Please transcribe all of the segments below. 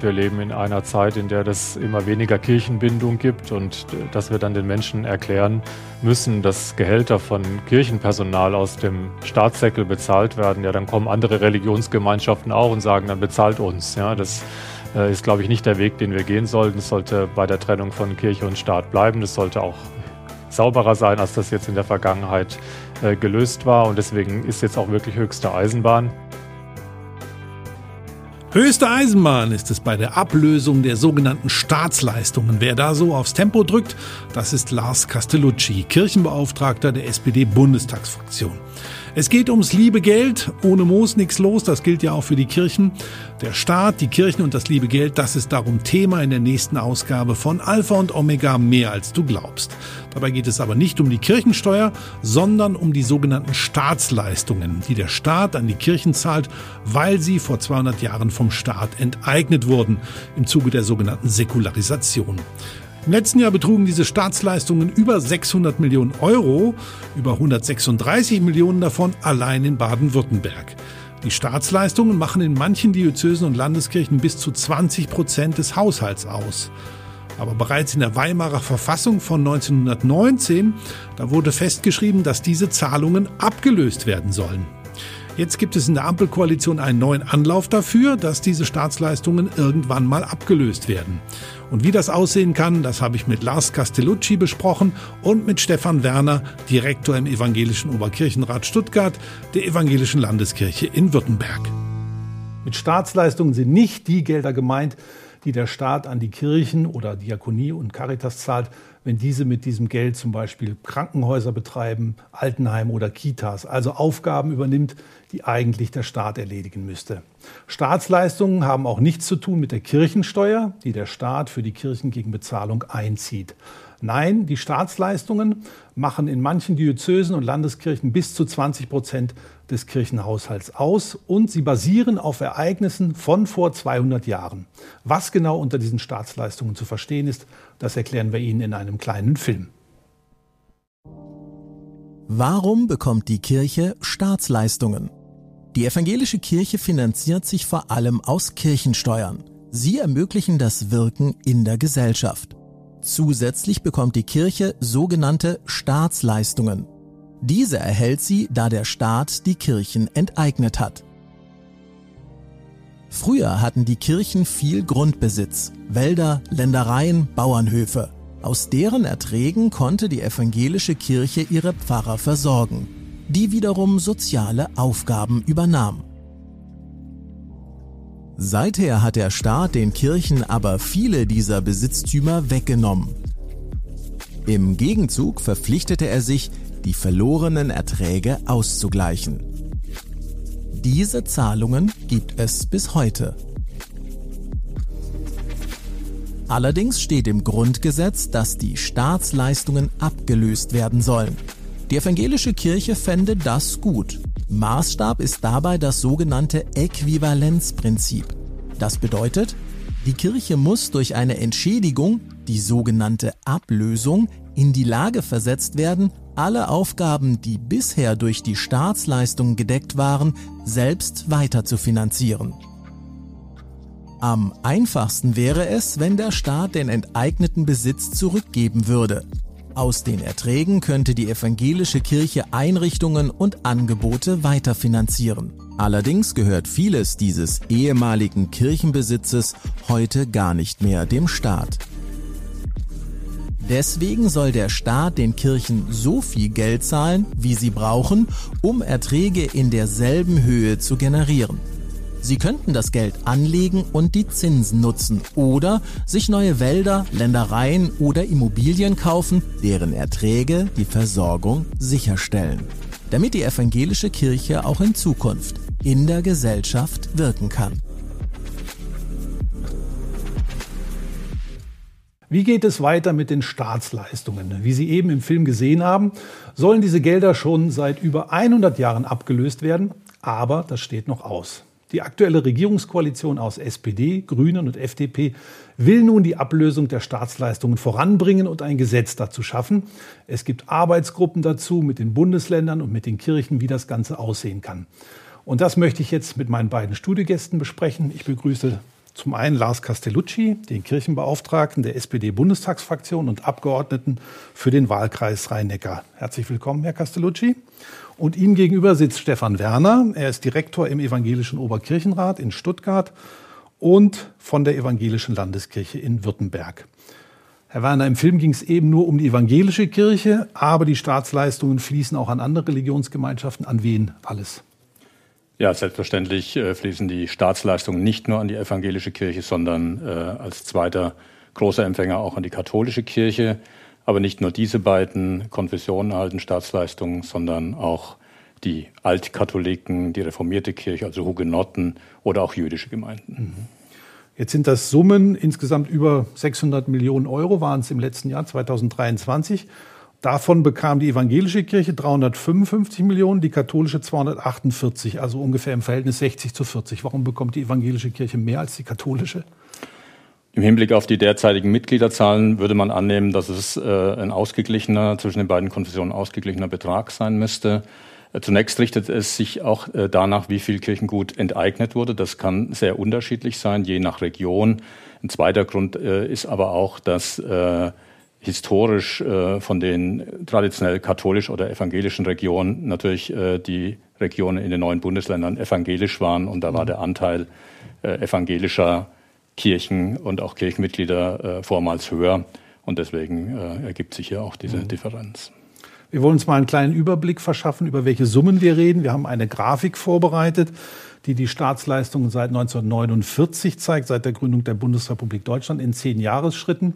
Wir leben in einer Zeit, in der es immer weniger Kirchenbindung gibt und äh, dass wir dann den Menschen erklären müssen, dass Gehälter von Kirchenpersonal aus dem Staatssäckel bezahlt werden. Ja, dann kommen andere Religionsgemeinschaften auch und sagen, dann bezahlt uns. Ja, das äh, ist, glaube ich, nicht der Weg, den wir gehen sollten. Es sollte bei der Trennung von Kirche und Staat bleiben. Das sollte auch sauberer sein, als das jetzt in der Vergangenheit äh, gelöst war. Und deswegen ist jetzt auch wirklich höchste Eisenbahn. Höchste Eisenbahn ist es bei der Ablösung der sogenannten Staatsleistungen. Wer da so aufs Tempo drückt, das ist Lars Castellucci, Kirchenbeauftragter der SPD-Bundestagsfraktion. Es geht ums liebe Geld. Ohne Moos nichts los. Das gilt ja auch für die Kirchen. Der Staat, die Kirchen und das liebe Geld, das ist darum Thema in der nächsten Ausgabe von Alpha und Omega mehr als du glaubst. Dabei geht es aber nicht um die Kirchensteuer, sondern um die sogenannten Staatsleistungen, die der Staat an die Kirchen zahlt, weil sie vor 200 Jahren vom Staat enteignet wurden im Zuge der sogenannten Säkularisation. Im letzten Jahr betrugen diese Staatsleistungen über 600 Millionen Euro, über 136 Millionen davon allein in Baden-Württemberg. Die Staatsleistungen machen in manchen Diözesen und Landeskirchen bis zu 20 Prozent des Haushalts aus. Aber bereits in der Weimarer Verfassung von 1919, da wurde festgeschrieben, dass diese Zahlungen abgelöst werden sollen. Jetzt gibt es in der Ampelkoalition einen neuen Anlauf dafür, dass diese Staatsleistungen irgendwann mal abgelöst werden. Und wie das aussehen kann, das habe ich mit Lars Castellucci besprochen und mit Stefan Werner, Direktor im Evangelischen Oberkirchenrat Stuttgart der Evangelischen Landeskirche in Württemberg. Mit Staatsleistungen sind nicht die Gelder gemeint, die der Staat an die Kirchen oder Diakonie und Caritas zahlt, wenn diese mit diesem Geld zum Beispiel Krankenhäuser betreiben, Altenheim oder Kitas, also Aufgaben übernimmt, die eigentlich der Staat erledigen müsste. Staatsleistungen haben auch nichts zu tun mit der Kirchensteuer, die der Staat für die Kirchen gegen Bezahlung einzieht. Nein, die Staatsleistungen machen in manchen Diözesen und Landeskirchen bis zu 20 Prozent des Kirchenhaushalts aus und sie basieren auf Ereignissen von vor 200 Jahren. Was genau unter diesen Staatsleistungen zu verstehen ist, das erklären wir Ihnen in einem kleinen Film. Warum bekommt die Kirche Staatsleistungen? Die evangelische Kirche finanziert sich vor allem aus Kirchensteuern. Sie ermöglichen das Wirken in der Gesellschaft. Zusätzlich bekommt die Kirche sogenannte Staatsleistungen. Diese erhält sie, da der Staat die Kirchen enteignet hat. Früher hatten die Kirchen viel Grundbesitz, Wälder, Ländereien, Bauernhöfe. Aus deren Erträgen konnte die evangelische Kirche ihre Pfarrer versorgen, die wiederum soziale Aufgaben übernahm. Seither hat der Staat den Kirchen aber viele dieser Besitztümer weggenommen. Im Gegenzug verpflichtete er sich, die verlorenen Erträge auszugleichen. Diese Zahlungen gibt es bis heute. Allerdings steht im Grundgesetz, dass die Staatsleistungen abgelöst werden sollen. Die evangelische Kirche fände das gut. Maßstab ist dabei das sogenannte Äquivalenzprinzip. Das bedeutet, die Kirche muss durch eine Entschädigung, die sogenannte Ablösung, in die Lage versetzt werden, alle Aufgaben, die bisher durch die Staatsleistungen gedeckt waren, selbst weiter zu finanzieren. Am einfachsten wäre es, wenn der Staat den enteigneten Besitz zurückgeben würde. Aus den Erträgen könnte die evangelische Kirche Einrichtungen und Angebote weiterfinanzieren. Allerdings gehört vieles dieses ehemaligen Kirchenbesitzes heute gar nicht mehr dem Staat. Deswegen soll der Staat den Kirchen so viel Geld zahlen, wie sie brauchen, um Erträge in derselben Höhe zu generieren. Sie könnten das Geld anlegen und die Zinsen nutzen oder sich neue Wälder, Ländereien oder Immobilien kaufen, deren Erträge die Versorgung sicherstellen, damit die evangelische Kirche auch in Zukunft in der Gesellschaft wirken kann. Wie geht es weiter mit den Staatsleistungen? Wie Sie eben im Film gesehen haben, sollen diese Gelder schon seit über 100 Jahren abgelöst werden, aber das steht noch aus. Die aktuelle Regierungskoalition aus SPD, Grünen und FDP will nun die Ablösung der Staatsleistungen voranbringen und ein Gesetz dazu schaffen. Es gibt Arbeitsgruppen dazu mit den Bundesländern und mit den Kirchen, wie das Ganze aussehen kann. Und das möchte ich jetzt mit meinen beiden Studiogästen besprechen. Ich begrüße Zum einen Lars Castellucci, den Kirchenbeauftragten der SPD-Bundestagsfraktion und Abgeordneten für den Wahlkreis Rhein-Neckar. Herzlich willkommen, Herr Castellucci. Und ihm gegenüber sitzt Stefan Werner. Er ist Direktor im Evangelischen Oberkirchenrat in Stuttgart und von der Evangelischen Landeskirche in Württemberg. Herr Werner, im Film ging es eben nur um die evangelische Kirche, aber die Staatsleistungen fließen auch an andere Religionsgemeinschaften. An wen alles? Ja, selbstverständlich äh, fließen die Staatsleistungen nicht nur an die evangelische Kirche, sondern äh, als zweiter großer Empfänger auch an die katholische Kirche. Aber nicht nur diese beiden Konfessionen erhalten Staatsleistungen, sondern auch die Altkatholiken, die reformierte Kirche, also Hugenotten oder auch jüdische Gemeinden. Mhm. Jetzt sind das Summen insgesamt über 600 Millionen Euro, waren es im letzten Jahr 2023. Davon bekam die evangelische Kirche 355 Millionen, die katholische 248, also ungefähr im Verhältnis 60 zu 40. Warum bekommt die evangelische Kirche mehr als die katholische? Im Hinblick auf die derzeitigen Mitgliederzahlen würde man annehmen, dass es äh, ein ausgeglichener, zwischen den beiden Konfessionen ausgeglichener Betrag sein müsste. Äh, zunächst richtet es sich auch äh, danach, wie viel Kirchengut enteignet wurde. Das kann sehr unterschiedlich sein, je nach Region. Ein zweiter Grund ist aber auch, dass historisch von den traditionell katholisch oder evangelischen Regionen natürlich die Regionen in den neuen Bundesländern evangelisch waren und da war mhm. der Anteil evangelischer Kirchen und auch Kirchenmitglieder äh, vormals höher. Und deswegen äh, ergibt sich hier auch diese mhm. Differenz. Wir wollen uns mal einen kleinen Überblick verschaffen, über welche Summen wir reden. Wir haben eine Grafik vorbereitet, die die Staatsleistungen seit 1949 zeigt, seit der Gründung der Bundesrepublik Deutschland in zehn Jahresschritten.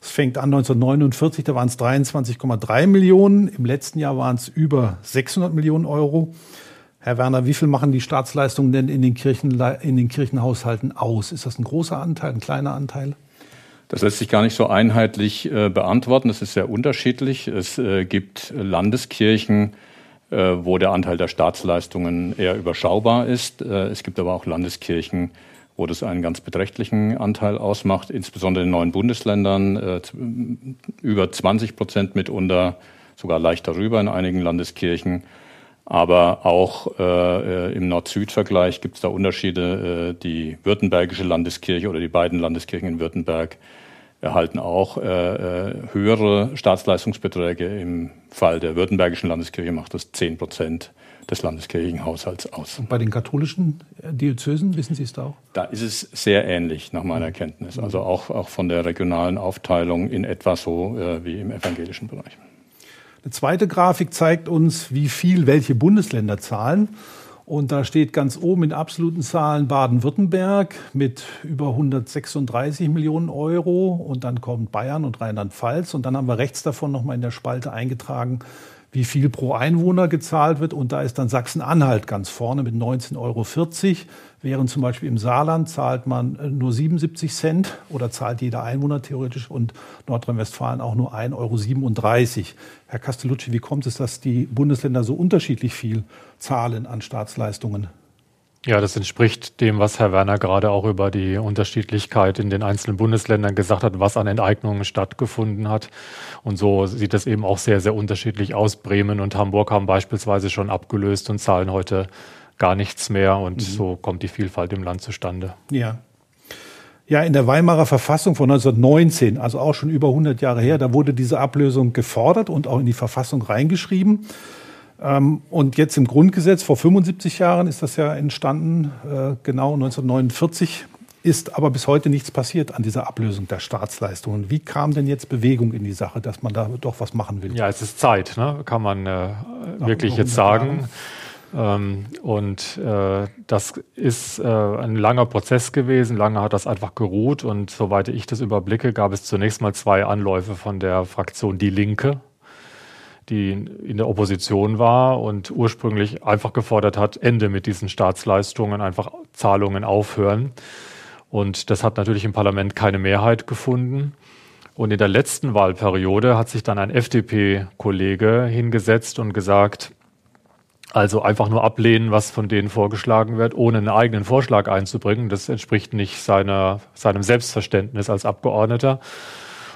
Es fängt an 1949, da waren es 23,3 Millionen. Im letzten Jahr waren es über 600 Millionen Euro. Herr Werner, wie viel machen die Staatsleistungen denn in den, Kirchen, in den Kirchenhaushalten aus? Ist das ein großer Anteil, ein kleiner Anteil? Das lässt sich gar nicht so einheitlich äh, beantworten. Das ist sehr unterschiedlich. Es äh, gibt Landeskirchen, äh, wo der Anteil der Staatsleistungen eher überschaubar ist. Äh, es gibt aber auch Landeskirchen, wo das einen ganz beträchtlichen Anteil ausmacht, insbesondere in neuen Bundesländern, äh, über 20 Prozent mitunter, sogar leicht darüber in einigen Landeskirchen. Aber auch äh, im Nord-Süd-Vergleich gibt es da Unterschiede. Äh, die württembergische Landeskirche oder die beiden Landeskirchen in Württemberg erhalten auch äh, äh höhere Staatsleistungsbeträge. Im Fall der württembergischen Landeskirche macht das 10 Prozent des Landeskirchenhaushalts aus. Und bei den katholischen äh, Diözesen, wissen Sie es da auch? Da ist es sehr ähnlich, nach meiner Kenntnis. Also auch, auch von der regionalen Aufteilung in etwa so äh, wie im evangelischen Bereich. Eine zweite Grafik zeigt uns, wie viel welche Bundesländer zahlen. Und da steht ganz oben in absoluten Zahlen Baden-Württemberg mit über 136 Millionen Euro. Und dann kommt Bayern und Rheinland-Pfalz. Und dann haben wir rechts davon nochmal in der Spalte eingetragen, wie viel pro Einwohner gezahlt wird. Und da ist dann Sachsen-Anhalt ganz vorne mit 19,40 Euro. Während zum Beispiel im Saarland zahlt man äh, nur 77 Cent oder zahlt jeder Einwohner theoretisch und Nordrhein-Westfalen auch nur 1,37 Euro. Herr Castellucci, wie kommt es, dass die Bundesländer so unterschiedlich viel zahlen an Staatsleistungen? Ja, das entspricht dem, was Herr Werner gerade auch über die Unterschiedlichkeit in den einzelnen Bundesländern gesagt hat, was an Enteignungen stattgefunden hat. Und so sieht es eben auch sehr, sehr unterschiedlich aus. Bremen und Hamburg haben beispielsweise schon abgelöst und zahlen heute gar nichts mehr. Und mhm. so kommt die Vielfalt im Land zustande. Ja. Ja, in der Weimarer Verfassung von 1919, also auch schon über 100 Jahre her, da wurde diese Ablösung gefordert und auch in die Verfassung reingeschrieben. Ähm, und jetzt im Grundgesetz, vor 75 Jahren ist das ja entstanden, äh, genau 1949, ist aber bis heute nichts passiert an dieser Ablösung der Staatsleistungen. Wie kam denn jetzt Bewegung in die Sache, dass man da doch was machen will? Ja, es ist Zeit, ne? kann man äh, wirklich jetzt sagen. Ähm, und äh, das ist äh, ein langer Prozess gewesen. Lange hat das einfach geruht. Und soweit ich das überblicke, gab es zunächst mal zwei Anläufe von der Fraktion Die Linke, die in der Opposition war und ursprünglich einfach gefordert hat, Ende mit diesen Staatsleistungen, einfach Zahlungen aufhören. Und das hat natürlich im Parlament keine Mehrheit gefunden. Und in der letzten Wahlperiode hat sich dann ein FDP-Kollege hingesetzt und gesagt, also einfach nur ablehnen, was von denen vorgeschlagen wird, ohne einen eigenen Vorschlag einzubringen. Das entspricht nicht seiner, seinem Selbstverständnis als Abgeordneter.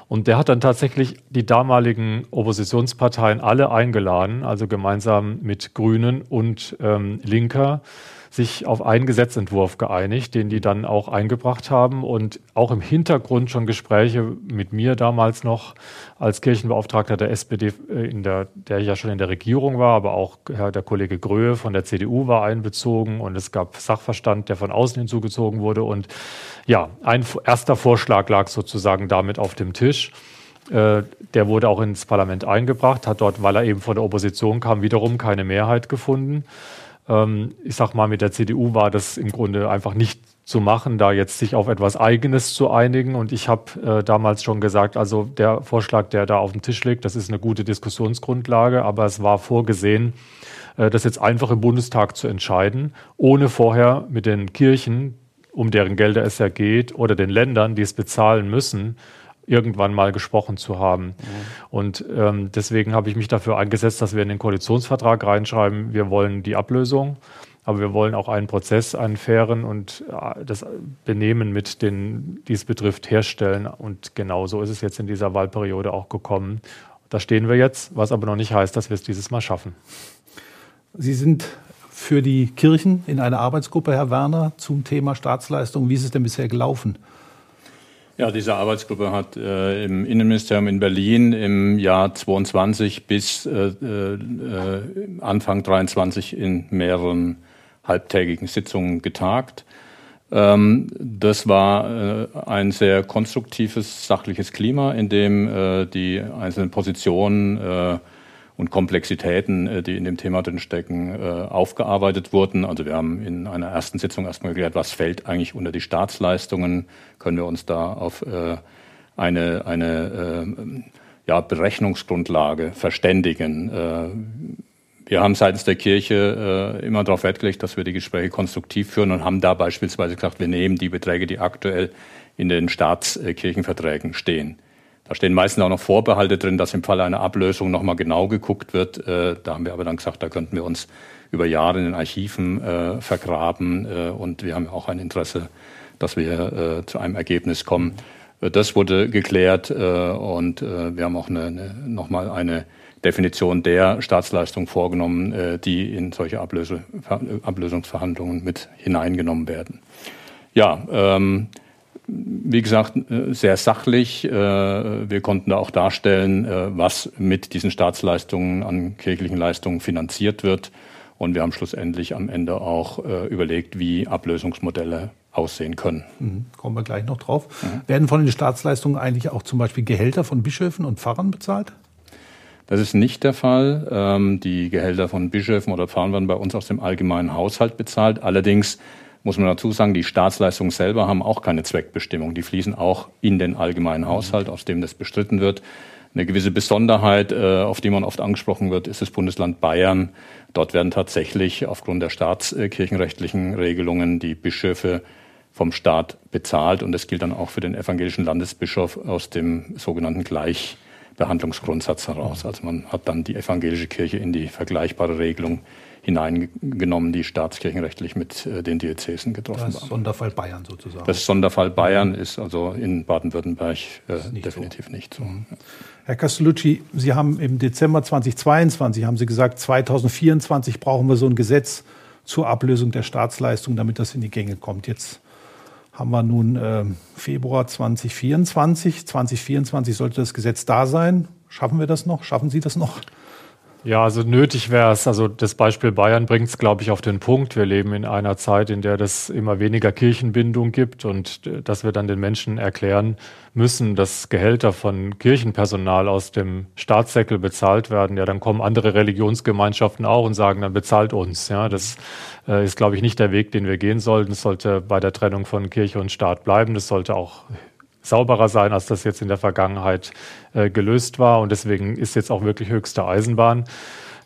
Und der hat dann tatsächlich die damaligen Oppositionsparteien alle eingeladen, also gemeinsam mit Grünen und ähm, Linker, sich auf einen Gesetzentwurf geeinigt, den die dann auch eingebracht haben und auch im Hintergrund schon Gespräche mit mir damals noch als Kirchenbeauftragter der SPD, äh, in der, der ja schon in der Regierung war, aber auch der Kollege Gröhe von der CDU war einbezogen und es gab Sachverstand, der von außen hinzugezogen wurde und ja, ein erster Vorschlag lag sozusagen damit auf dem Tisch. Äh, der wurde auch ins Parlament eingebracht, hat dort, weil er eben von der Opposition kam, wiederum keine Mehrheit gefunden. Ähm, ich sag mal, mit der CDU war das im Grunde einfach nicht zu machen, da jetzt sich auf etwas Eigenes zu einigen. Und ich habe äh, damals schon gesagt, also der Vorschlag, der da auf dem Tisch liegt, das ist eine gute Diskussionsgrundlage, aber es war vorgesehen, äh, das jetzt einfach im Bundestag zu entscheiden, ohne vorher mit den Kirchen, um deren Gelder es ja geht, oder den Ländern, die es bezahlen müssen, irgendwann mal gesprochen zu haben. Mhm. Und ähm, deswegen habe ich mich dafür eingesetzt, dass wir in den Koalitionsvertrag reinschreiben, wir wollen die Ablösung, aber wir wollen auch einen Prozess, einen fairen und äh, das Benehmen mit den, die es betrifft, herstellen. Und genau so ist es jetzt in dieser Wahlperiode auch gekommen. Da stehen wir jetzt, was aber noch nicht heißt, dass wir es dieses Mal schaffen. Sie sind für die Kirchen in einer Arbeitsgruppe, Herr Werner, zum Thema Staatsleistung. Wie ist es denn bisher gelaufen? Ja, diese Arbeitsgruppe hat äh, im Innenministerium in Berlin im Jahr 22 bis äh, äh, Anfang 23 in mehreren halbtägigen Sitzungen getagt. Ähm, das war äh, ein sehr konstruktives, sachliches Klima, in dem äh, die einzelnen Positionen äh, und Komplexitäten, äh, die in dem Thema drinstecken, äh, aufgearbeitet wurden. Also wir haben in einer ersten Sitzung erstmal geklärt, was fällt eigentlich unter die Staatsleistungen, können wir uns da auf äh, eine, eine ja, Berechnungsgrundlage verständigen. Wir haben seitens der Kirche immer darauf Wert gelegt, dass wir die Gespräche konstruktiv führen und haben da beispielsweise gesagt, wir nehmen die Beträge, die aktuell in den Staatskirchenverträgen stehen. Da stehen meistens auch noch Vorbehalte drin, dass im Falle einer Ablösung nochmal genau geguckt wird. Äh, da haben wir aber dann gesagt, da könnten wir uns über Jahre in den Archiven äh, vergraben. Äh, und wir haben auch ein Interesse, dass wir zu einem Ergebnis kommen. Das wurde geklärt und wir haben auch eine, nochmal eine Definition der Staatsleistung vorgenommen, die in solche Ablöse, Ablösungsverhandlungen mit hineingenommen werden. Ja, ähm, wie gesagt, äh, sehr sachlich. Äh, wir konnten da auch darstellen, äh, was mit diesen Staatsleistungen an kirchlichen Leistungen finanziert wird. Und wir haben schlussendlich am Ende auch überlegt, wie Ablösungsmodelle aussehen können. Mhm. Kommen wir gleich noch drauf. Mhm. Werden von den Staatsleistungen eigentlich auch zum Beispiel Gehälter von Bischöfen und Pfarrern bezahlt? Das ist nicht der Fall. Ähm, die Gehälter von Bischöfen oder Pfarrern werden bei uns aus dem allgemeinen Haushalt bezahlt. Allerdings muss man dazu sagen, die Staatsleistungen selber haben auch keine Zweckbestimmung. Die fließen auch in den allgemeinen Haushalt, aus dem das bestritten wird. Eine gewisse Besonderheit, äh, auf die man oft angesprochen wird, ist das Bundesland Bayern. Dort werden tatsächlich aufgrund der staatskirchenrechtlichen Regelungen die Bischöfe vom Staat bezahlt. Und das gilt dann auch für den evangelischen Landesbischof aus dem sogenannten Gleichbehandlungsgrundsatz heraus. Also man hat dann die evangelische Kirche in die vergleichbare Regelung hineingenommen, die staatskirchenrechtlich mit äh, den Diözesen getroffen waren. Das Sonderfall Bayern sozusagen. Das Sonderfall Bayern ist also in Baden-Württemberg äh, definitiv so. nicht so. Mhm. Herr Castellucci, Sie haben im Dezember 2022, haben Sie gesagt, 2024 brauchen wir so ein Gesetz zur Ablösung der Staatsleistung, damit das in die Gänge kommt. Jetzt haben wir nun äh, Februar 2024. 2024 sollte das Gesetz da sein. Schaffen wir das noch? Schaffen Sie das noch? Ja, also nötig wäre es, also das Beispiel Bayern bringt es, glaube ich, auf den Punkt. Wir leben in einer Zeit, in der es immer weniger Kirchenbindung gibt und äh, dass wir dann den Menschen erklären müssen, dass Gehälter von Kirchenpersonal aus dem Staatssäckel bezahlt werden. Ja, dann kommen andere Religionsgemeinschaften auch und sagen, dann bezahlt uns. Ja, das äh, ist, glaube ich, nicht der Weg, den wir gehen sollten. Es sollte bei der Trennung von Kirche und Staat bleiben. Das sollte auch sauberer sein, als das jetzt in der Vergangenheit äh, gelöst war. Und deswegen ist jetzt auch wirklich höchste Eisenbahn.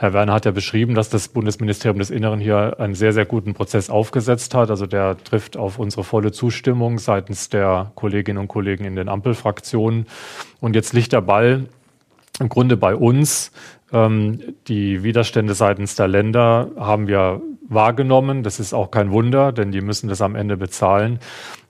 Herr Werner hat ja beschrieben, dass das Bundesministerium des Inneren hier einen sehr, sehr guten Prozess aufgesetzt hat. Also der trifft auf unsere volle Zustimmung seitens der Kolleginnen und Kollegen in den Ampelfraktionen. Und jetzt liegt der Ball im Grunde bei uns. Ähm, die Widerstände seitens der Länder haben wir wahrgenommen. Das ist auch kein Wunder, denn die müssen das am Ende bezahlen.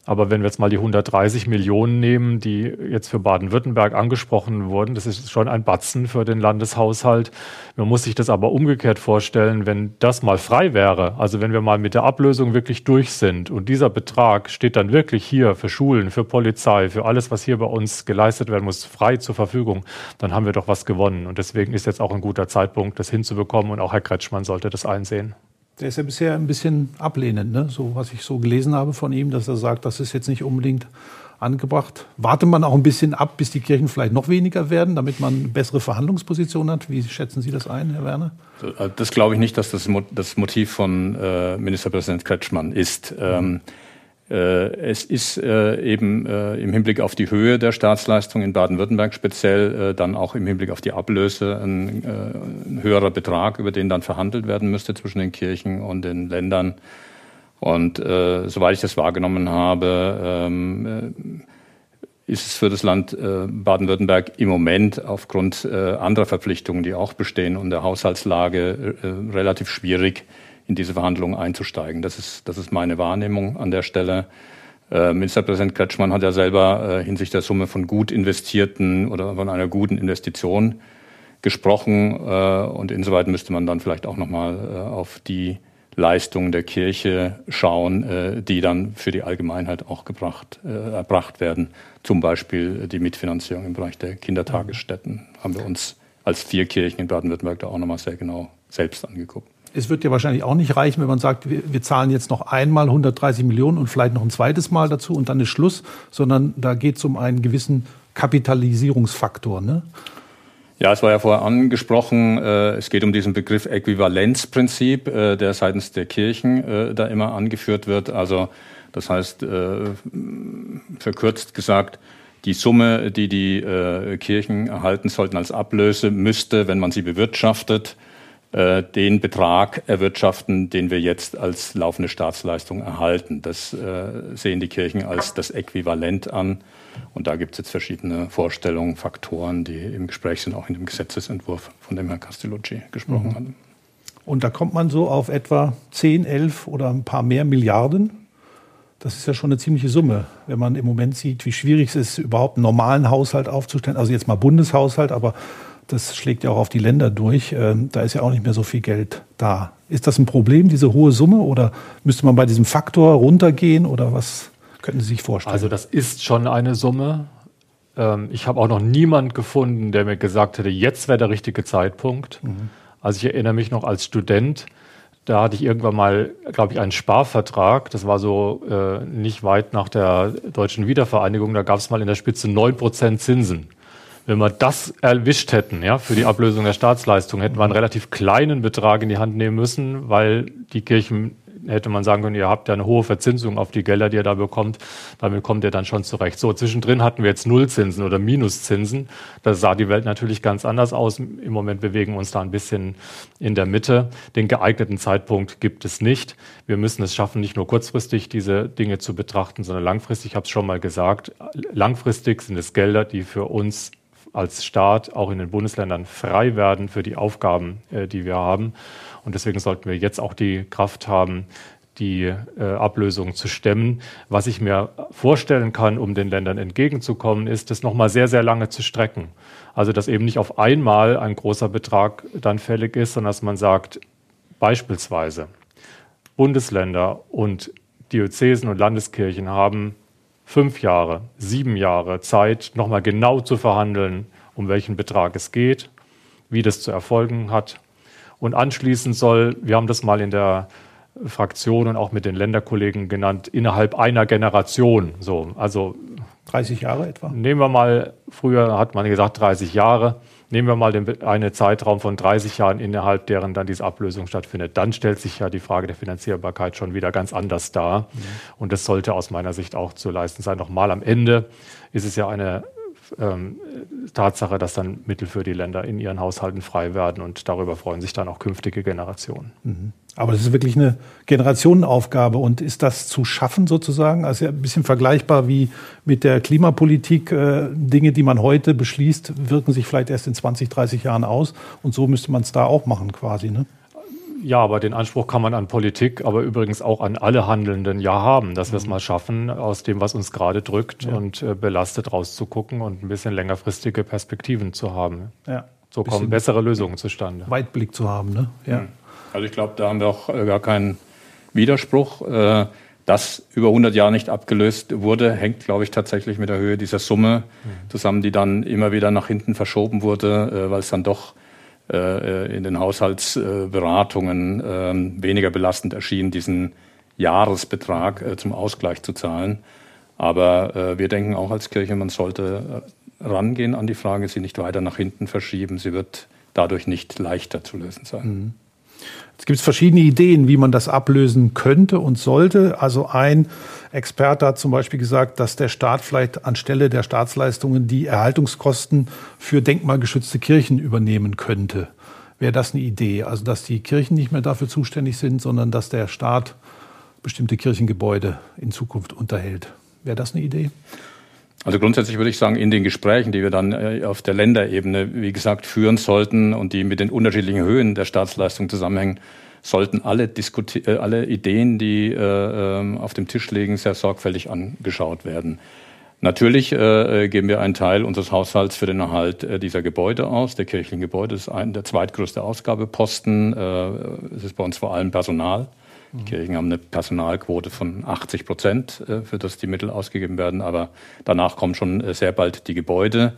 Aber wenn wir jetzt mal die 130 Millionen nehmen, die jetzt für Baden-Württemberg angesprochen wurden, das ist schon ein Batzen für den Landeshaushalt. Man muss sich das aber umgekehrt vorstellen, wenn das mal frei wäre, also wenn wir mal mit der Ablösung wirklich durch sind und dieser Betrag steht dann wirklich hier für Schulen, für Polizei, für alles, was hier bei uns geleistet werden muss, frei zur Verfügung, dann haben wir doch was gewonnen. Und deswegen ist jetzt auch ein guter Zeitpunkt, das hinzubekommen und auch Herr Kretschmann sollte das einsehen. Der ist ja bisher ein bisschen ablehnend, ne? so was ich so gelesen habe von ihm, dass er sagt, das ist jetzt nicht unbedingt angebracht. Wartet man auch ein bisschen ab, bis die Kirchen vielleicht noch weniger werden, damit man eine bessere Verhandlungsposition hat? Wie schätzen Sie das ein, Herr Werner? Das glaube ich nicht, dass das das Motiv von äh, Ministerpräsident Kretschmann ist. Ähm, äh, es ist äh, eben äh, im Hinblick auf die Höhe der Staatsleistung in Baden-Württemberg speziell dann auch im Hinblick auf die Ablöse ein, ein, höherer Betrag, über den dann verhandelt werden müsste zwischen den Kirchen und den Ländern. Und äh, soweit ich das wahrgenommen habe, ähm, ist es für das Land äh, Baden-Württemberg im Moment aufgrund äh, anderer Verpflichtungen, die auch bestehen und der Haushaltslage relativ schwierig, in diese Verhandlungen einzusteigen. Das ist, das ist meine Wahrnehmung an der Stelle. Äh, Ministerpräsident Kretschmann hat ja selber äh, hinsichtlich der Summe von gut investierten oder von einer guten Investition gesprochen. Äh, und insoweit müsste man dann vielleicht auch nochmal äh, auf die Leistungen der Kirche schauen, äh, die dann für die Allgemeinheit auch gebracht, äh, erbracht werden. Zum Beispiel die Mitfinanzierung im Bereich der Kindertagesstätten haben wir uns als vier Kirchen in Baden-Württemberg da auch nochmal sehr genau selbst angeguckt es wird ja wahrscheinlich auch nicht reichen, wenn man sagt, wir, wir, zahlen jetzt noch einmal 130 Millionen und vielleicht noch ein zweites Mal dazu und dann ist Schluss, sondern da geht es um einen gewissen Kapitalisierungsfaktor. Ne? Ja, es war ja vorher angesprochen, äh, es geht um diesen Begriff Äquivalenzprinzip, äh, der seitens der Kirchen äh, da immer angeführt wird. Also das heißt, äh, verkürzt gesagt, die Summe, die die äh, Kirchen erhalten sollten als Ablöse, müsste, wenn man sie bewirtschaftet, äh, den Betrag erwirtschaften, den wir jetzt als laufende Staatsleistung erhalten. Das äh, sehen die Kirchen als das Äquivalent an. Und da gibt es jetzt verschiedene Vorstellungen, Faktoren, die im Gespräch sind, auch in dem Gesetzesentwurf, von dem Herr Castellucci gesprochen mhm. hat. Und da kommt man so auf etwa 10, 11 oder ein paar mehr Milliarden. Das ist ja schon eine ziemliche Summe, wenn man im Moment sieht, wie schwierig es ist, überhaupt einen normalen Haushalt aufzustellen. Also jetzt mal Bundeshaushalt, aber das schlägt ja auch auf die Länder durch. Ähm, da ist ja auch nicht mehr so viel Geld da. Ist das ein Problem, diese hohe Summe? Oder müsste man bei diesem Faktor runtergehen? Oder was könnten Sie sich vorstellen? Also das ist schon eine Summe. Ähm, ich habe auch noch niemand gefunden, der mir gesagt hätte, jetzt wäre der richtige Zeitpunkt. Mhm. Also ich erinnere mich noch als Student, da hatte ich irgendwann mal, glaube ich, einen Sparvertrag. Das war so äh, nicht weit nach der deutschen Wiedervereinigung. Da gab es mal in der Spitze 9% Zinsen. Wenn wir das erwischt hätten, ja, für die Ablösung der Staatsleistung, hätten wir einen relativ kleinen Betrag in die Hand nehmen müssen, weil die Kirchen hätte man sagen können, ihr habt ja eine hohe Verzinsung auf die Gelder, die ihr da bekommt. Damit kommt ihr dann schon zurecht. So, zwischendrin hatten wir jetzt Nullzinsen oder Minuszinsen. Da sah die Welt natürlich ganz anders aus. Im Moment bewegen wir uns da ein bisschen in der Mitte. Den geeigneten Zeitpunkt gibt es nicht. Wir müssen es schaffen, nicht nur kurzfristig diese Dinge zu betrachten, sondern langfristig. Ich habe es schon mal gesagt. Langfristig sind es Gelder, die für uns als Staat auch in den Bundesländern frei werden für die Aufgaben, äh, die wir haben. Und deswegen sollten wir jetzt auch die Kraft haben, die äh, Ablösung zu stemmen. Was ich mir vorstellen kann, um den Ländern entgegenzukommen, ist, das nochmal sehr, sehr lange zu strecken. Also, dass eben nicht auf einmal ein großer Betrag dann fällig ist, sondern dass man sagt, beispielsweise Bundesländer und Diözesen und Landeskirchen haben fünf Jahre, sieben Jahre Zeit, nochmal genau zu verhandeln, um welchen Betrag es geht, wie das zu erfolgen hat. Und anschließend soll, wir haben das mal in der Fraktion und auch mit den Länderkollegen genannt, innerhalb einer Generation. So, also 30 Jahre etwa? Nehmen wir mal, früher hat man gesagt 30 Jahre. Nehmen wir mal den, einen Zeitraum von 30 Jahren, innerhalb deren dann diese Ablösung stattfindet. Dann stellt sich ja die Frage der Finanzierbarkeit schon wieder ganz anders dar. Mhm. Und das sollte aus meiner Sicht auch zu leisten sein. Nochmal am Ende ist es ja eine ähm, Tatsache, dass dann Mittel für die Länder in ihren Haushalten frei werden und darüber freuen sich dann auch künftige Generationen. Mhm. Aber das ist wirklich eine Generationenaufgabe und ist das zu schaffen sozusagen? Also ein bisschen vergleichbar wie mit der Klimapolitik. Äh, Dinge, die man heute beschließt, wirken sich vielleicht erst in 20, 30 Jahren aus und so müsste man es da auch machen quasi. Ne? Ja, aber den Anspruch kann man an Politik, aber übrigens auch an alle Handelnden ja haben, dass wir es mhm. mal schaffen, aus dem, was uns gerade drückt ja. und äh, belastet rauszugucken und ein bisschen längerfristige Perspektiven zu haben. Ja. So kommen bessere Lösungen zustande. Weitblick zu haben, ne? Ja. Also ich glaube, da haben wir auch äh, gar keinen Widerspruch. Äh, dass über 100 Jahre nicht abgelöst wurde, hängt, glaube ich, tatsächlich mit der Höhe dieser Summe mhm. zusammen, die dann immer wieder nach hinten verschoben wurde, äh, weil es dann doch in den Haushaltsberatungen weniger belastend erschien, diesen Jahresbetrag zum Ausgleich zu zahlen. Aber wir denken auch als Kirche, man sollte rangehen an die Frage, sie nicht weiter nach hinten verschieben. Sie wird dadurch nicht leichter zu lösen sein. Es gibt verschiedene Ideen, wie man das ablösen könnte und sollte. Also ein Experte hat zum Beispiel gesagt, dass der Staat vielleicht anstelle der Staatsleistungen die Erhaltungskosten für denkmalgeschützte Kirchen übernehmen könnte. Wäre das eine Idee? Also dass die Kirchen nicht mehr dafür zuständig sind, sondern dass der Staat bestimmte Kirchengebäude in Zukunft unterhält. Wäre das eine Idee? Also grundsätzlich würde ich sagen, in den Gesprächen, die wir dann äh, auf der Länderebene, wie gesagt, führen sollten und die mit den unterschiedlichen Höhen der Staatsleistung zusammenhängen, sollten alle, Diskuti äh, alle Ideen, die äh, ähm, auf dem Tisch liegen, sehr sorgfältig angeschaut werden. Natürlich äh, geben wir einen Teil unseres Haushalts für den Erhalt äh, dieser Gebäude aus. Der kirchlichen Gebäude ist ein, der zweitgrößte Ausgabeposten. Äh, es ist bei uns vor allem Personal. Die Kirchen haben eine Personalquote von 80 Prozent, äh, für das die Mittel ausgegeben werden. Aber danach kommen schon äh, sehr bald die Gebäude.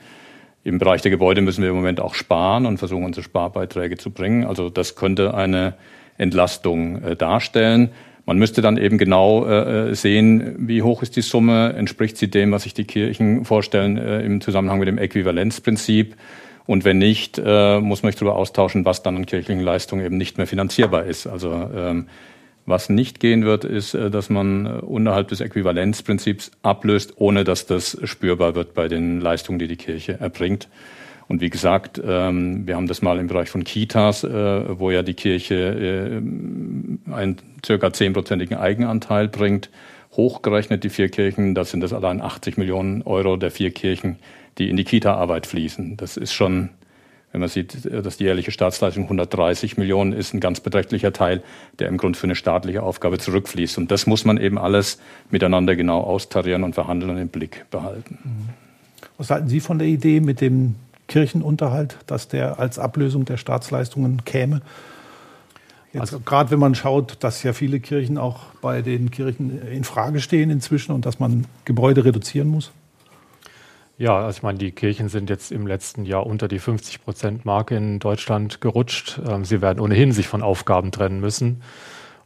Im Bereich der Gebäude müssen wir im Moment auch sparen und versuchen, unsere Sparbeiträge zu bringen. Also das könnte eine Entlastung äh, darstellen. Man müsste dann eben genau sehen, wie hoch ist die Summe, entspricht sie dem, was sich die Kirchen vorstellen im Zusammenhang mit dem Äquivalenzprinzip. Und wenn nicht, muss man sich darüber austauschen, was dann an kirchlichen Leistungen eben nicht mehr finanzierbar ist. Also ähm, was nicht gehen wird, ist, äh, dass man äh, unterhalb des Äquivalenzprinzips ablöst, ohne dass das spürbar wird bei den Leistungen, die die Kirche erbringt. Und wie gesagt, ähm, wir haben das mal im Bereich von Kitas, äh, wo ja die Kirche einen circa zehnprozentigen Eigenanteil bringt, hochgerechnet die vier Kirchen, das sind das allein 80 Millionen Euro der vier Kirchen, die in die Kita-Arbeit fließen. Das ist schon wenn man sieht, dass die jährliche Staatsleistung 130 Millionen ist, ein ganz beträchtlicher Teil, der im Grunde für eine staatliche Aufgabe zurückfließt. Und das muss man eben alles miteinander genau austarieren und verhandeln und im Blick behalten. Mhm. Was halten Sie von der Idee mit dem Kirchenunterhalt, dass der als Ablösung der Staatsleistungen käme? also, gerade wenn man schaut, dass ja viele Kirchen auch bei den Kirchen in Frage stehen inzwischen und dass man Gebäude reduzieren muss? Ja, also ich meine, die Kirchen sind jetzt im letzten Jahr unter die 50 Prozent Marke in Deutschland gerutscht. Ähm, sie werden ohnehin sich von Aufgaben trennen müssen.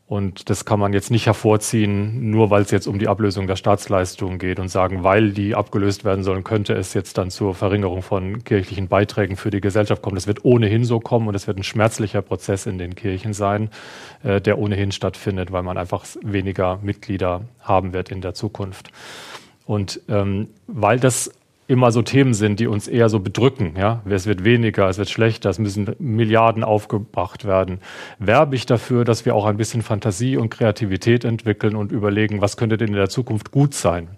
Und das kann man jetzt nicht hervorziehen, nur weil es jetzt um die Ablösung der Staatsleistungen geht und sagen, weil die abgelöst werden sollen, könnte es jetzt dann zur Verringerung von kirchlichen Beiträgen für die Gesellschaft kommen. Das wird ohnehin so kommen und es wird ein schmerzlicher Prozess in den Kirchen sein, äh, der ohnehin stattfindet, weil man einfach weniger Mitglieder haben wird in der Zukunft. Und ähm, weil das immer so Themen sind, die uns eher so bedrücken. Ja? Es wird weniger, es wird schlechter, es müssen Milliarden aufgebracht werden. Werbe ich dafür, dass wir auch ein bisschen Fantasie und Kreativität entwickeln und überlegen, was könnte denn in der Zukunft gut sein.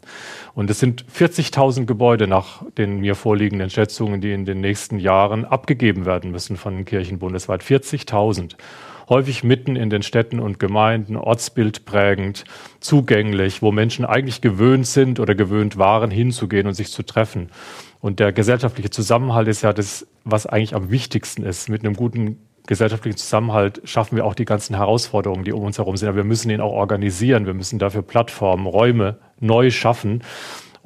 Und es sind 40.000 Gebäude nach den mir vorliegenden Schätzungen, die in den nächsten Jahren abgegeben werden müssen von den Kirchen bundesweit. 40.000 häufig mitten in den Städten und Gemeinden, ortsbildprägend, zugänglich, wo Menschen eigentlich gewöhnt sind oder gewöhnt waren, hinzugehen und sich zu treffen. Und der gesellschaftliche Zusammenhalt ist ja das, was eigentlich am wichtigsten ist. Mit einem guten gesellschaftlichen Zusammenhalt schaffen wir auch die ganzen Herausforderungen, die um uns herum sind. Aber wir müssen ihn auch organisieren. Wir müssen dafür Plattformen, Räume neu schaffen.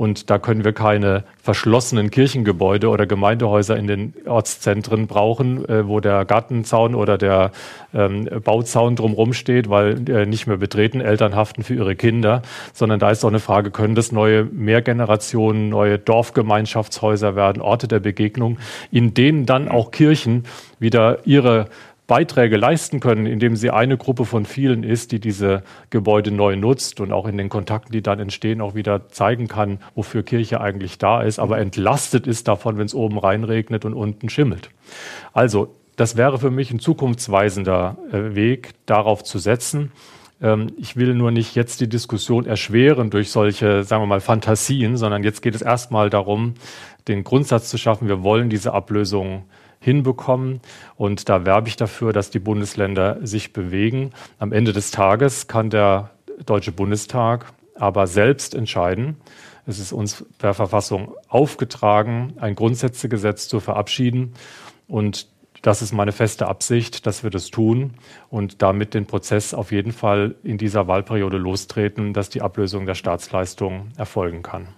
Und da können wir keine verschlossenen Kirchengebäude oder Gemeindehäuser in den Ortszentren brauchen, äh, wo der Gartenzaun oder der ähm, Bauzaun drumherum steht, weil äh, nicht mehr betreten Eltern haften für ihre Kinder, sondern da ist doch eine Frage, können das neue Mehrgenerationen, neue Dorfgemeinschaftshäuser werden, Orte der Begegnung, in denen dann auch Kirchen wieder ihre Beiträge leisten können, indem sie eine Gruppe von vielen ist, die diese Gebäude neu nutzt und auch in den Kontakten, die dann entstehen, auch wieder zeigen kann, wofür Kirche eigentlich da ist, aber entlastet ist davon, wenn es oben reinregnet und unten schimmelt. Also, das wäre für mich ein zukunftsweisender äh, Weg, darauf zu setzen. Ähm, ich will nur nicht jetzt die Diskussion erschweren durch solche, sagen wir mal, Fantasien, sondern jetzt geht es erstmal darum, den Grundsatz zu schaffen, wir wollen diese Ablösung hinbekommen. Und da werbe ich dafür, dass die Bundesländer sich bewegen. Am Ende des Tages kann der Deutsche Bundestag aber selbst entscheiden. Es ist uns per Verfassung aufgetragen, ein Grundsätzegesetz zu verabschieden. Und das ist meine feste Absicht, dass wir das tun und damit den Prozess auf jeden Fall in dieser Wahlperiode lostreten, dass die Ablösung der Staatsleistung erfolgen kann.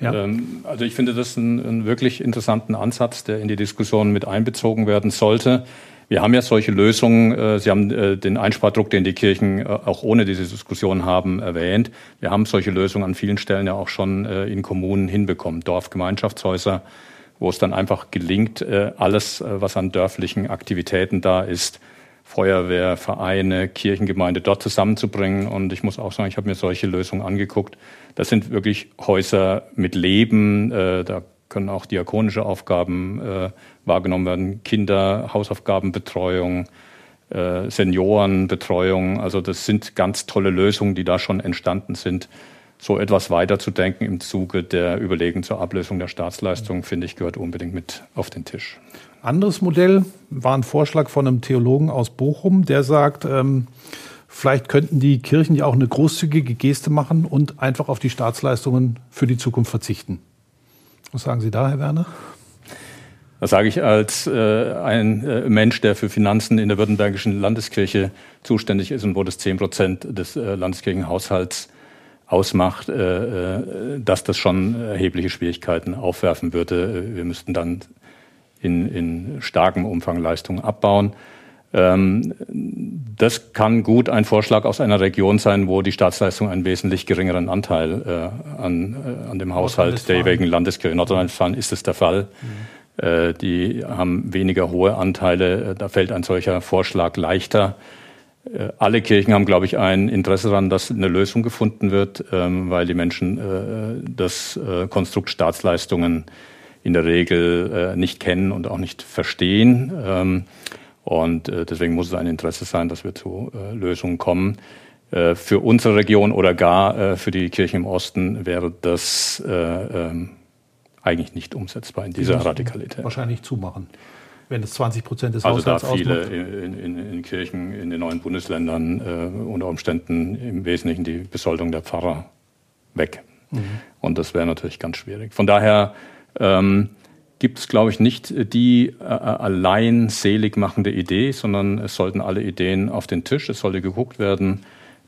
Ja. Ähm, also ich finde das einen, einen, wirklich interessanten Ansatz, der in die Diskussion mit einbezogen werden sollte. Wir haben ja solche Lösungen. Äh, Sie haben äh, den Einspardruck, den die Kirchen äh, auch ohne diese Diskussion haben, erwähnt. Wir haben solche Lösungen an vielen Stellen ja auch schon in Kommunen hinbekommen. Dorfgemeinschaftshäuser, wo es dann einfach gelingt, alles, was an dörflichen Aktivitäten da ist, Feuerwehr, Vereine, Kirchengemeinde dort zusammenzubringen. Und ich muss auch sagen, ich habe mir solche Lösungen angeguckt. Das sind wirklich Häuser mit Leben. Da können auch diakonische Aufgaben äh, wahrgenommen werden, Kinder, Hausaufgabenbetreuung, äh, Seniorenbetreuung. Also das sind ganz tolle Lösungen, die da schon entstanden sind. So etwas weiterzudenken im Zuge der Überlegung zur Ablösung der Staatsleistung, finde ich, gehört unbedingt mit auf den Tisch. Anderes Modell war ein Vorschlag von einem Theologen aus Bochum, der sagt, ähm, vielleicht könnten die Kirchen ja auch eine großzügige Geste machen und einfach auf die Staatsleistungen für die Zukunft verzichten. Was sagen Sie da, Herr Werner? Das sage ich als äh, ein äh, Mensch, der für Finanzen in der Württembergischen Landeskirche zuständig ist und wo das 10 Prozent des äh, Landeskirchenhaushalts ausmacht, äh, äh, dass das schon erhebliche Schwierigkeiten aufwerfen würde. Wir müssten dann in, in starkem Umfang Leistungen abbauen. Ähm, das kann gut ein Vorschlag aus einer Region sein, wo die Staatsleistung einen wesentlich geringeren Anteil äh, an, äh, an dem Haushalt der jeweiligen Landeskirche. In Nordrhein-Westfalen ist es der Fall. Mhm. Äh, die haben weniger hohe Anteile. Da fällt ein solcher Vorschlag leichter. Äh, alle Kirchen haben, glaube ich, ein Interesse daran, dass eine Lösung gefunden wird, ähm, weil die Menschen äh, das äh, Konstrukt Staatsleistungen in der Regel nicht kennen und auch nicht verstehen. Ähm, und äh, deswegen muss es ein Interesse sein, dass wir zu äh, Lösungen kommen. Äh, für unsere Region oder gar äh, für die Kirche im Osten wäre das äh, ähm, eigentlich nicht umsetzbar in dieser Radikalität. Wahrscheinlich zumachen, wenn es 20 Prozent des also Haushalts. Also da viele in, in, in, Kirchen in den neuen Bundesländern äh, unter Umständen im Wesentlichen die Besoldung der Pfarrer weg. Mhm. Und das wäre natürlich ganz schwierig. Von daher ähm, gibt es, glaube ich, nicht die äh, allein selig machende Idee, sondern es sollten alle Ideen auf den Tisch. Es sollte geguckt werden,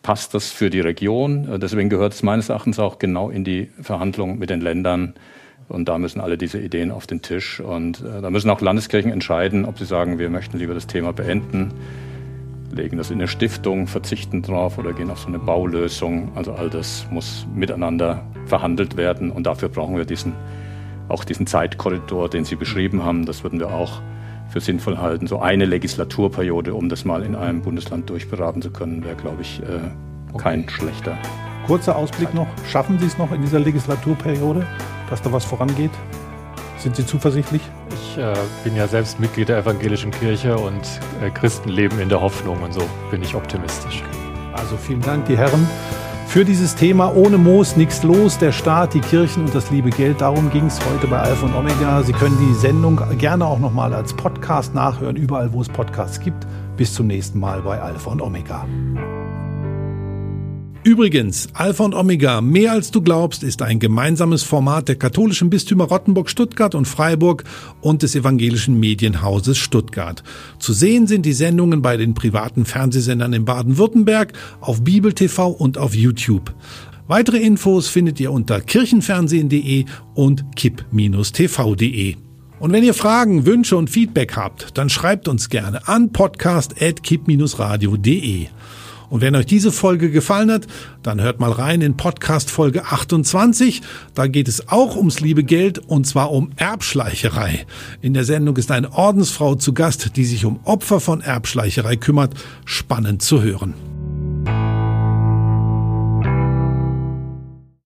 passt das für die Region? Äh, deswegen gehört es meines Erachtens auch genau in die Verhandlungen mit den Ländern. Und da müssen alle diese Ideen auf den Tisch. Und äh, da müssen auch Landeskirchen entscheiden, ob sie sagen, wir möchten lieber das Thema beenden, legen das in eine Stiftung, verzichten drauf oder gehen auf so eine Baulösung. Also all das muss miteinander verhandelt werden. Und dafür brauchen wir diesen auch diesen Zeitkorridor, den Sie beschrieben haben, das würden wir auch für sinnvoll halten. So eine Legislaturperiode, um das mal in einem Bundesland durchberaten zu können, wäre, glaube ich, äh, kein okay. schlechter. Kurzer Ausblick noch. Schaffen Sie es noch in dieser Legislaturperiode, dass da was vorangeht? Sind Sie zuversichtlich? Ich äh, bin ja selbst Mitglied der evangelischen Kirche und äh, Christen leben in der Hoffnung und so bin ich optimistisch. Also vielen Dank, die Herren für dieses Thema ohne Moos nichts los, der Staat, die Kirchen und das liebe Geld. Darum ging es heute bei Alpha und Omega. Sie können die Sendung gerne auch nochmal als Podcast nachhören, überall wo es Podcasts gibt. Bis zum nächsten Mal bei Alpha und Omega. Übrigens, Alpha und Omega, mehr als du glaubst, ist ein gemeinsames Format der katholischen Bistümer Rottenburg, Stuttgart und Freiburg und des evangelischen Medienhauses Stuttgart. Zu sehen sind die Sendungen bei den privaten Fernsehsendern in Baden-Württemberg, auf Bibel TV und auf YouTube. Weitere Infos findet ihr unter kirchenfernsehen.de und kipp-tv.de. Und wenn ihr Fragen, Wünsche und Feedback habt, dann schreibt uns gerne an podcast.kipp-radio.de. Und wenn euch diese Folge gefallen hat, dann hört mal rein in Podcast Folge 28. Da geht es auch ums liebe Geld und zwar um Erbschleicherei. In der Sendung ist eine Ordensfrau zu Gast, die sich um Opfer von Erbschleicherei kümmert. Spannend zu hören.